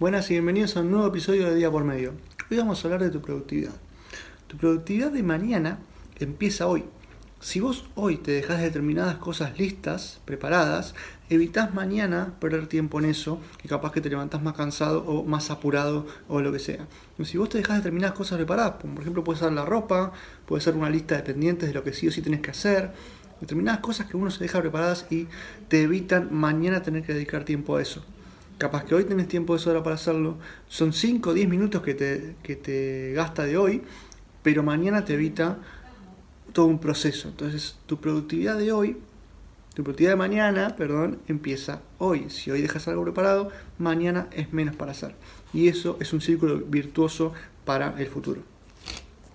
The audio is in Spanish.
Buenas y bienvenidos a un nuevo episodio de Día por Medio. Hoy vamos a hablar de tu productividad. Tu productividad de mañana empieza hoy. Si vos hoy te dejas determinadas cosas listas, preparadas, evitas mañana perder tiempo en eso, que capaz que te levantás más cansado o más apurado o lo que sea. Si vos te dejas determinadas cosas preparadas, por ejemplo puede ser la ropa, puede ser una lista de pendientes de lo que sí o sí tienes que hacer, determinadas cosas que uno se deja preparadas y te evitan mañana tener que dedicar tiempo a eso capaz que hoy tenés tiempo de sobra para hacerlo, son 5 o 10 minutos que te, que te gasta de hoy, pero mañana te evita todo un proceso. Entonces, tu productividad de hoy, tu productividad de mañana, perdón, empieza hoy. Si hoy dejas algo preparado, mañana es menos para hacer. Y eso es un círculo virtuoso para el futuro.